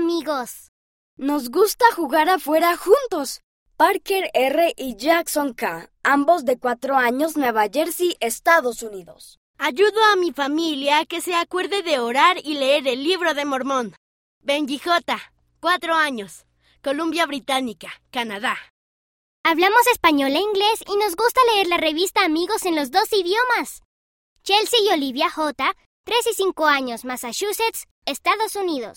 amigos. Nos gusta jugar afuera juntos. Parker R. y Jackson K., ambos de cuatro años, Nueva Jersey, Estados Unidos. Ayudo a mi familia a que se acuerde de orar y leer el libro de Mormón. Benji J., cuatro años, Columbia Británica, Canadá. Hablamos español e inglés y nos gusta leer la revista Amigos en los dos idiomas. Chelsea y Olivia J., 3 y 5 años, Massachusetts, Estados Unidos.